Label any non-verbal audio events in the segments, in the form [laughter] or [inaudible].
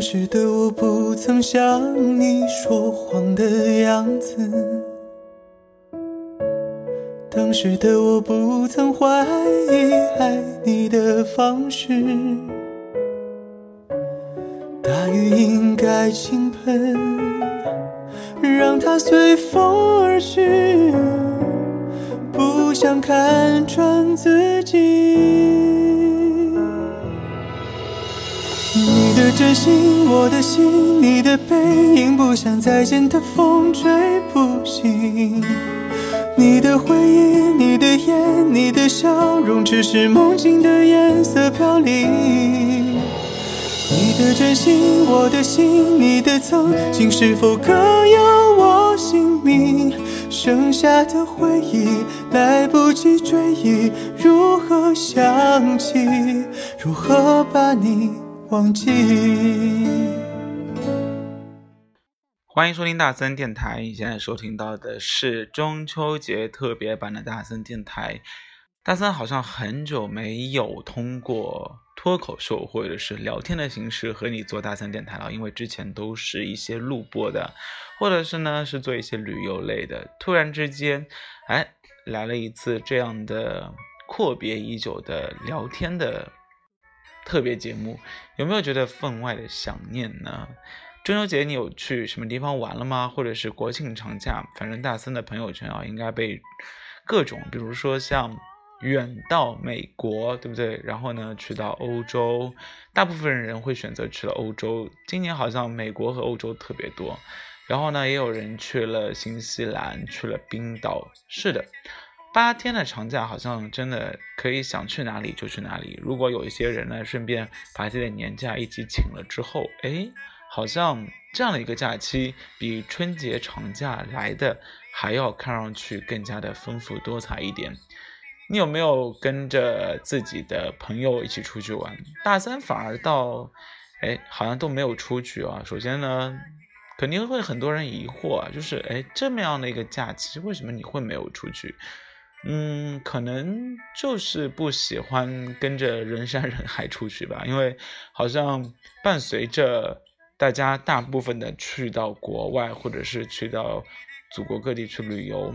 当时的我不曾像你说谎的样子，当时的我不曾怀疑爱你的方式。大雨应该倾盆，让它随风而去，不想看穿自己。的真心，我的心，你的背影，不想再见的风吹不醒。你的回忆，你的眼，你的笑容，只是梦境的颜色飘零。你的真心，我的心，你的曾经，是否刻有我姓名？剩下的回忆，来不及追忆，如何想起？如何把你？忘记。欢迎收听大森电台，你现在收听到的是中秋节特别版的大森电台。大森好像很久没有通过脱口秀或者是聊天的形式和你做大森电台了，因为之前都是一些录播的，或者是呢是做一些旅游类的。突然之间，哎，来了一次这样的阔别已久的聊天的。特别节目有没有觉得分外的想念呢？中秋节你有去什么地方玩了吗？或者是国庆长假？反正大森的朋友圈啊，应该被各种，比如说像远到美国，对不对？然后呢，去到欧洲，大部分人会选择去了欧洲。今年好像美国和欧洲特别多。然后呢，也有人去了新西兰，去了冰岛。是的。八天的长假好像真的可以想去哪里就去哪里。如果有一些人呢，顺便把自己的年假一起请了之后，哎，好像这样的一个假期比春节长假来的还要看上去更加的丰富多彩一点。你有没有跟着自己的朋友一起出去玩？大三反而到，哎，好像都没有出去啊。首先呢，肯定会很多人疑惑啊，就是哎，这么样的一个假期，为什么你会没有出去？嗯，可能就是不喜欢跟着人山人海出去吧，因为好像伴随着大家大部分的去到国外，或者是去到祖国各地去旅游，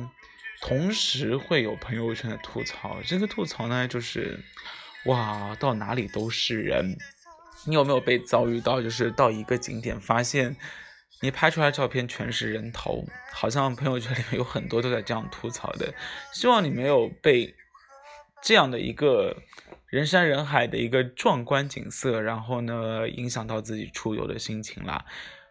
同时会有朋友圈的吐槽。这个吐槽呢，就是哇，到哪里都是人。你有没有被遭遇到，就是到一个景点发现？你拍出来照片全是人头，好像朋友圈里面有很多都在这样吐槽的。希望你没有被这样的一个人山人海的一个壮观景色，然后呢影响到自己出游的心情啦。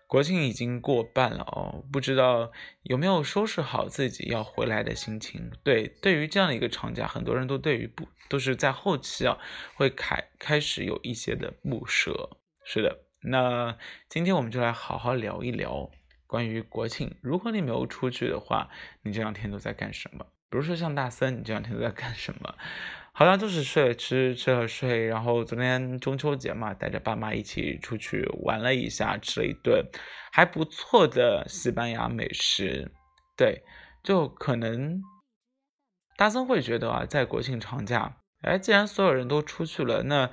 国庆已经过半了哦，不知道有没有收拾好自己要回来的心情。对，对于这样的一个长假，很多人都对于不都是在后期啊会开开始有一些的不舍。是的。那今天我们就来好好聊一聊关于国庆。如果你没有出去的话，你这两天都在干什么？比如说像大森，你这两天都在干什么？好像就是睡了吃，吃了睡。然后昨天中秋节嘛，带着爸妈一起出去玩了一下，吃了一顿还不错的西班牙美食。对，就可能大森会觉得啊，在国庆长假，哎，既然所有人都出去了，那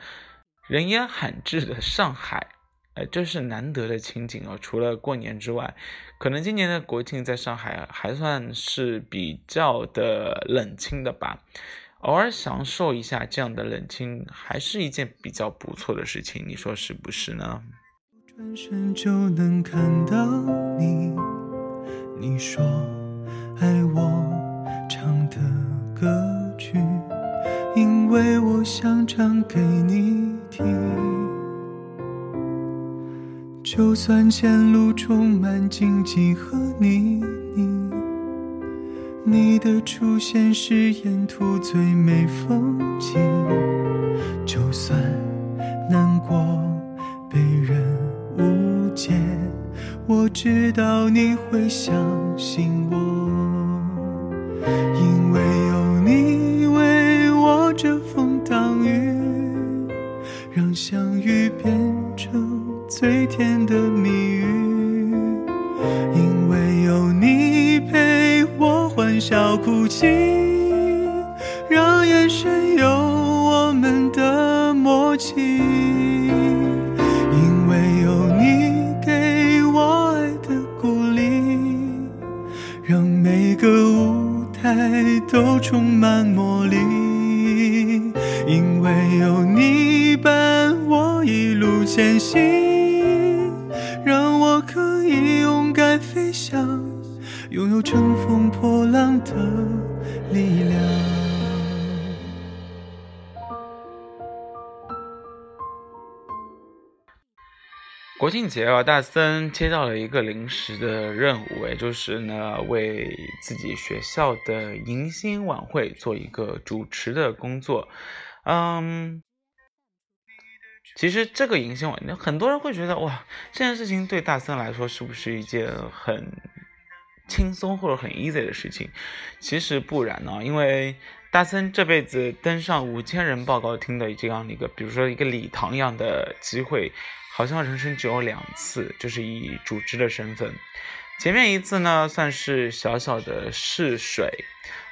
人烟罕至的上海。哎，这是难得的情景哦。除了过年之外，可能今年的国庆在上海还算是比较的冷清的吧。偶尔享受一下这样的冷清，还是一件比较不错的事情。你说是不是呢？转身就能看到你，你说爱我唱的歌曲，因为我想唱给你听。就算前路充满荆棘和泥泞，你的出现是沿途最美风景。就算难过被人误解，我知道你会相信我，变的谜语因为有你陪我欢笑哭泣让眼神有我们的默契因为有你给我爱的鼓励让每个舞台都充满魔力因为有你伴我一路前行。的力量。国庆节啊，大森接到了一个临时的任务，也就是呢，为自己学校的迎新晚会做一个主持的工作。嗯，其实这个迎新晚，很多人会觉得哇，这件事情对大森来说是不是一件很轻松或者很 easy 的事情？其实不然呢，因为大森这辈子登上五千人报告厅的这样一个，比如说一个礼堂一样的机会。好像人生只有两次，就是以主持的身份。前面一次呢，算是小小的试水，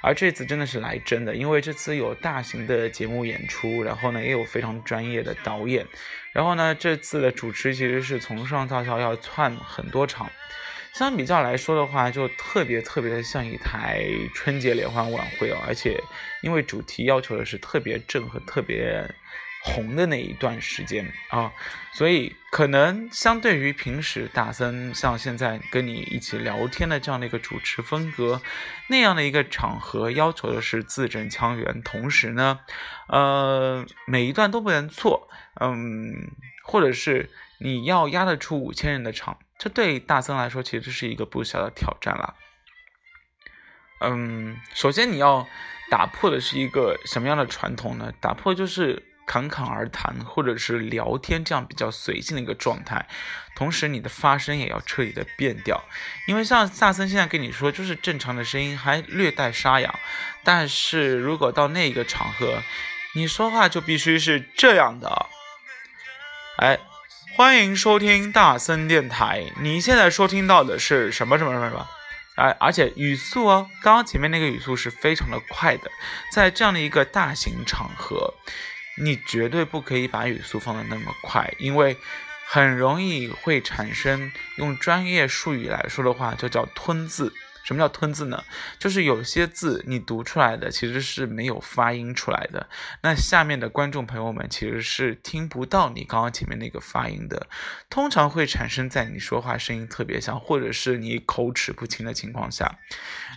而这次真的是来真的，因为这次有大型的节目演出，然后呢也有非常专业的导演，然后呢这次的主持其实是从上到下要串很多场，相比较来说的话，就特别特别的像一台春节联欢晚会哦，而且因为主题要求的是特别正和特别。红的那一段时间啊，所以可能相对于平时大森像现在跟你一起聊天的这样的一个主持风格，那样的一个场合要求的是字正腔圆，同时呢，呃，每一段都不能错，嗯，或者是你要压得出五千人的场，这对大森来说其实是一个不小的挑战了。嗯，首先你要打破的是一个什么样的传统呢？打破就是。侃侃而谈，或者是聊天，这样比较随性的一个状态。同时，你的发声也要彻底的变调，因为像萨森现在跟你说，就是正常的声音，还略带沙哑。但是如果到那个场合，你说话就必须是这样的。哎，欢迎收听大森电台，你现在收听到的是什么什么什么什么？哎，而且语速哦，刚刚前面那个语速是非常的快的，在这样的一个大型场合。你绝对不可以把语速放的那么快，因为很容易会产生用专业术语来说的话，就叫吞字。什么叫吞字呢？就是有些字你读出来的其实是没有发音出来的，那下面的观众朋友们其实是听不到你刚刚前面那个发音的，通常会产生在你说话声音特别小，或者是你口齿不清的情况下。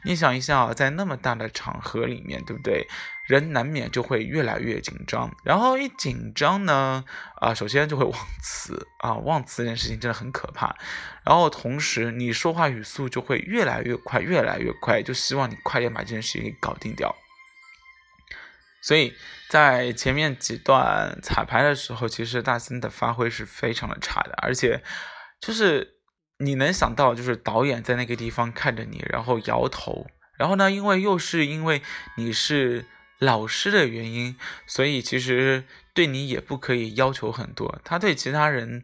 你想一下啊，在那么大的场合里面，对不对？人难免就会越来越紧张，然后一紧张呢，啊，首先就会 [laughs] 忘词啊，忘词这件事情真的很可怕。然后同时你说话语速就会越来越快，越来越快，就希望你快点把这件事情给搞定掉。所以在前面几段彩排的时候，其实大森的发挥是非常的差的，而且就是你能想到，就是导演在那个地方看着你，然后摇头，然后呢，因为又是因为你是。老师的原因，所以其实对你也不可以要求很多。他对其他人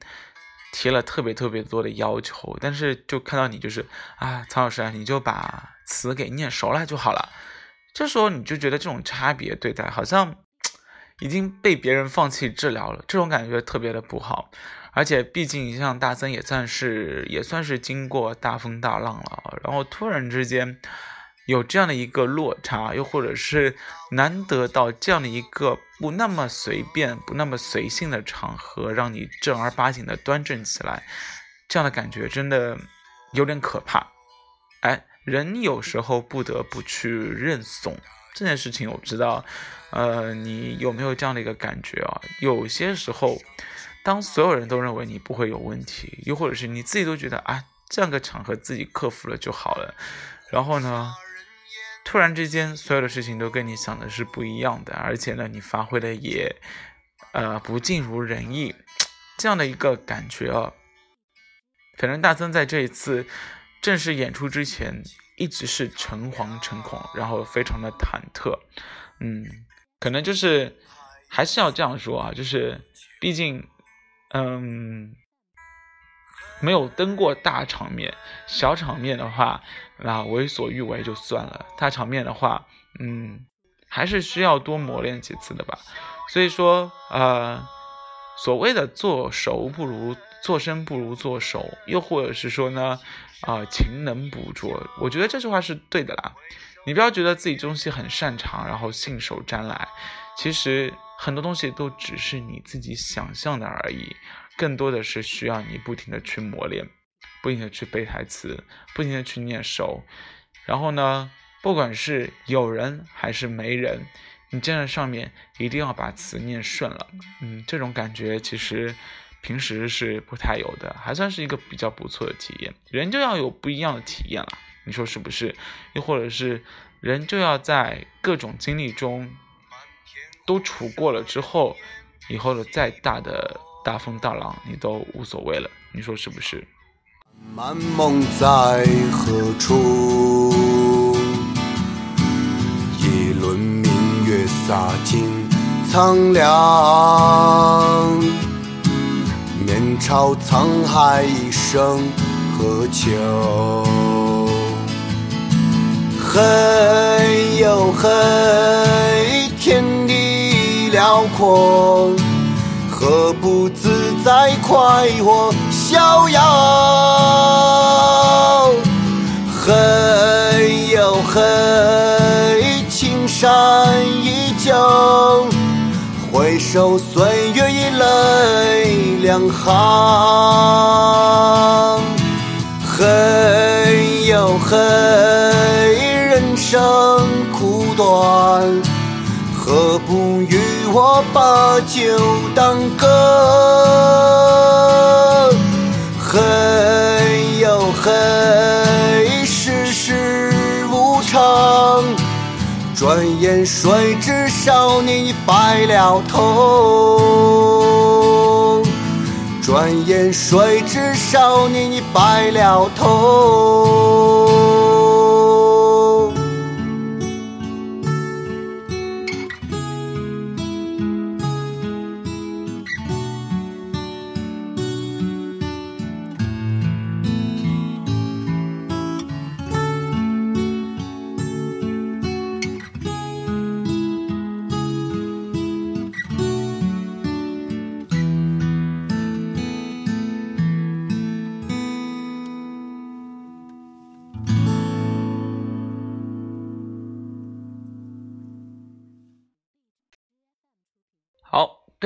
提了特别特别多的要求，但是就看到你就是啊，曹老师啊，你就把词给念熟了就好了。这时候你就觉得这种差别对待好像已经被别人放弃治疗了，这种感觉特别的不好。而且毕竟像大森也算是也算是经过大风大浪了，然后突然之间。有这样的一个落差，又或者是难得到这样的一个不那么随便、不那么随性的场合，让你正儿八经的端正起来，这样的感觉真的有点可怕。哎，人有时候不得不去认怂这件事情，我不知道，呃，你有没有这样的一个感觉啊？有些时候，当所有人都认为你不会有问题，又或者是你自己都觉得啊，这样个场合自己克服了就好了，然后呢？突然之间，所有的事情都跟你想的是不一样的，而且呢，你发挥的也，呃，不尽如人意，[tsk] 这样的一个感觉啊。反正大森在这一次正式演出之前，一直是诚惶诚恐，然后非常的忐忑。嗯，可能就是还是要这样说啊，就是毕竟，嗯。没有登过大场面，小场面的话，那为所欲为就算了。大场面的话，嗯，还是需要多磨练几次的吧。所以说，呃，所谓的做熟不如做生不如做熟，又或者是说呢，啊，勤能补拙。我觉得这句话是对的啦。你不要觉得自己东西很擅长，然后信手拈来。其实很多东西都只是你自己想象的而已，更多的是需要你不停的去磨练，不停的去背台词，不停的去念熟。然后呢，不管是有人还是没人，你站在上面一定要把词念顺了。嗯，这种感觉其实平时是不太有的，还算是一个比较不错的体验。人就要有不一样的体验了。你说是不是？又或者是人就要在各种经历中都处过了之后，以后的再大的大风大浪你都无所谓了。你说是不是？满梦在何处？一轮明月洒尽苍凉，面朝沧海一声何求？嘿呦嘿，天地辽阔，何不自在快活逍遥？嘿呦嘿，青山依旧，回首岁月已泪两行。嘿呦嘿。人生苦短，何不与我把酒当歌？嘿呦嘿，世事无常，转眼谁知少年已白了头？转眼谁知少年已白了头？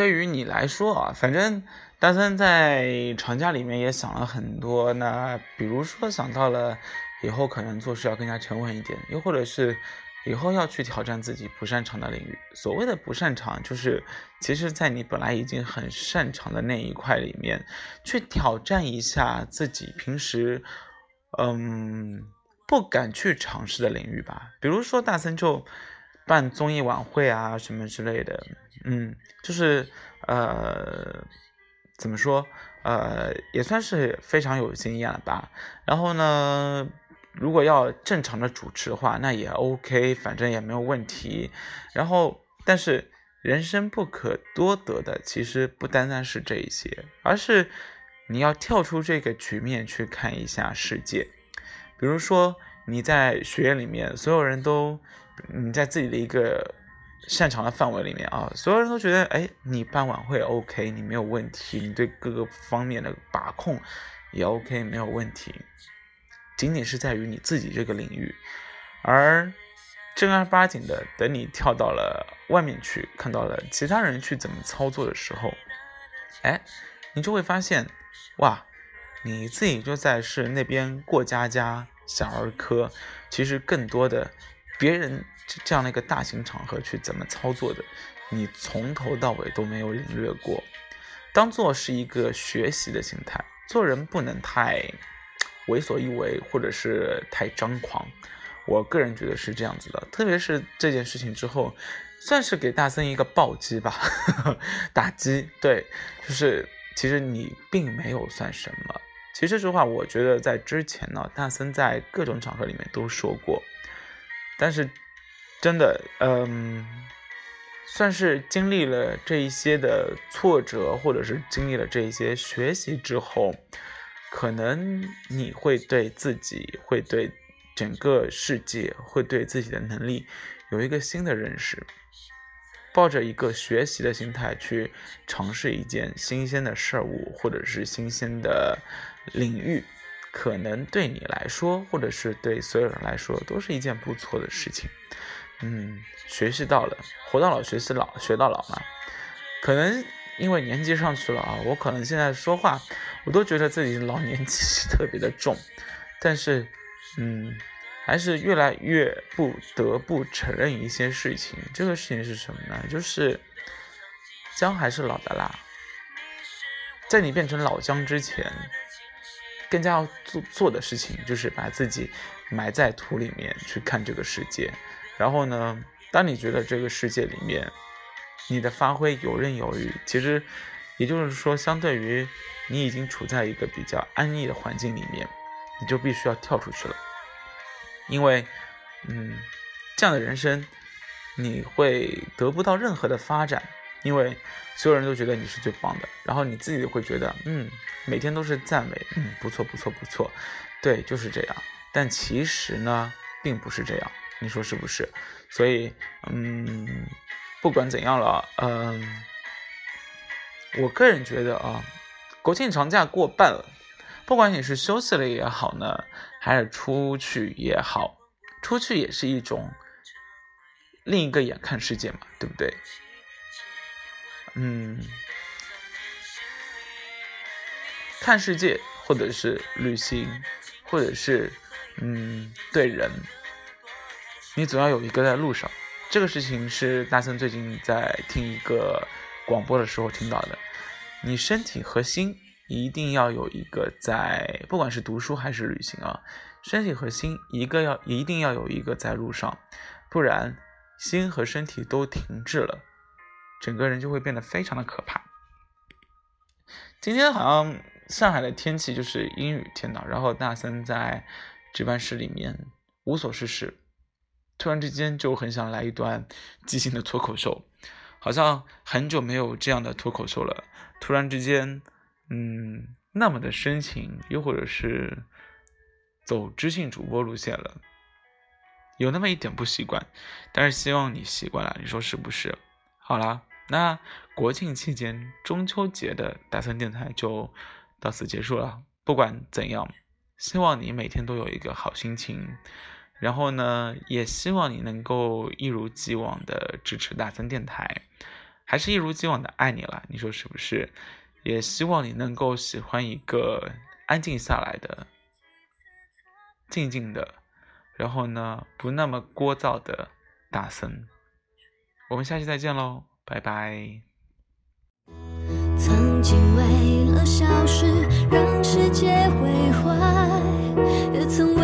对于你来说啊，反正大森在长假里面也想了很多。那比如说想到了以后可能做事要更加沉稳一点，又或者是以后要去挑战自己不擅长的领域。所谓的不擅长，就是其实在你本来已经很擅长的那一块里面，去挑战一下自己平时嗯不敢去尝试的领域吧。比如说大森就办综艺晚会啊什么之类的。嗯，就是呃，怎么说？呃，也算是非常有经验了吧。然后呢，如果要正常的主持的话，那也 OK，反正也没有问题。然后，但是人生不可多得的，其实不单单是这一些，而是你要跳出这个局面去看一下世界。比如说你在学院里面，所有人都你在自己的一个。擅长的范围里面啊，所有人都觉得，哎，你办晚会 OK，你没有问题，你对各个方面的把控也 OK，没有问题，仅仅是在于你自己这个领域。而正儿八经的，等你跳到了外面去，看到了其他人去怎么操作的时候，哎，你就会发现，哇，你自己就在是那边过家家，小儿科，其实更多的别人。这样的一个大型场合去怎么操作的，你从头到尾都没有领略过，当做是一个学习的心态。做人不能太为所欲为，或者是太张狂。我个人觉得是这样子的，特别是这件事情之后，算是给大森一个暴击吧，[laughs] 打击。对，就是其实你并没有算什么。其实说实话，我觉得在之前呢，大森在各种场合里面都说过，但是。真的，嗯，算是经历了这一些的挫折，或者是经历了这一些学习之后，可能你会对自己，会对整个世界，会对自己的能力有一个新的认识。抱着一个学习的心态去尝试一件新鲜的事物，或者是新鲜的领域，可能对你来说，或者是对所有人来说，都是一件不错的事情。嗯，学习到了，活到老学习老，学到老嘛。可能因为年纪上去了啊，我可能现在说话，我都觉得自己老年气息特别的重，但是，嗯。还是越来越不得不承认一些事情。这个事情是什么呢？就是姜还是老的辣。在你变成老姜之前，更加要做做的事情就是把自己埋在土里面去看这个世界。然后呢，当你觉得这个世界里面你的发挥游刃有余，其实也就是说，相对于你已经处在一个比较安逸的环境里面，你就必须要跳出去了。因为，嗯，这样的人生，你会得不到任何的发展，因为所有人都觉得你是最棒的，然后你自己会觉得，嗯，每天都是赞美，嗯，不错，不错，不错，对，就是这样。但其实呢，并不是这样，你说是不是？所以，嗯，不管怎样了，嗯，我个人觉得啊，国庆长假过半了。不管你是休息了也好呢，还是出去也好，出去也是一种另一个眼看世界嘛，对不对？嗯，看世界，或者是旅行，或者是嗯对人，你总要有一个在路上。这个事情是大森最近在听一个广播的时候听到的。你身体和心。一定要有一个在，不管是读书还是旅行啊，身体和心一个要一定要有一个在路上，不然心和身体都停滞了，整个人就会变得非常的可怕。今天好像上海的天气就是阴雨天呐，然后大三在值班室里面无所事事，突然之间就很想来一段即兴的脱口秀，好像很久没有这样的脱口秀了，突然之间。嗯，那么的深情，又或者是走知性主播路线了，有那么一点不习惯，但是希望你习惯了，你说是不是？好了，那国庆期间中秋节的大三电台就到此结束了。不管怎样，希望你每天都有一个好心情，然后呢，也希望你能够一如既往的支持大森电台，还是一如既往的爱你了，你说是不是？也希望你能够喜欢一个安静下来的、静静的，然后呢不那么聒噪的大森。我们下期再见喽，拜拜。仅为了消失让世界毁坏，也曾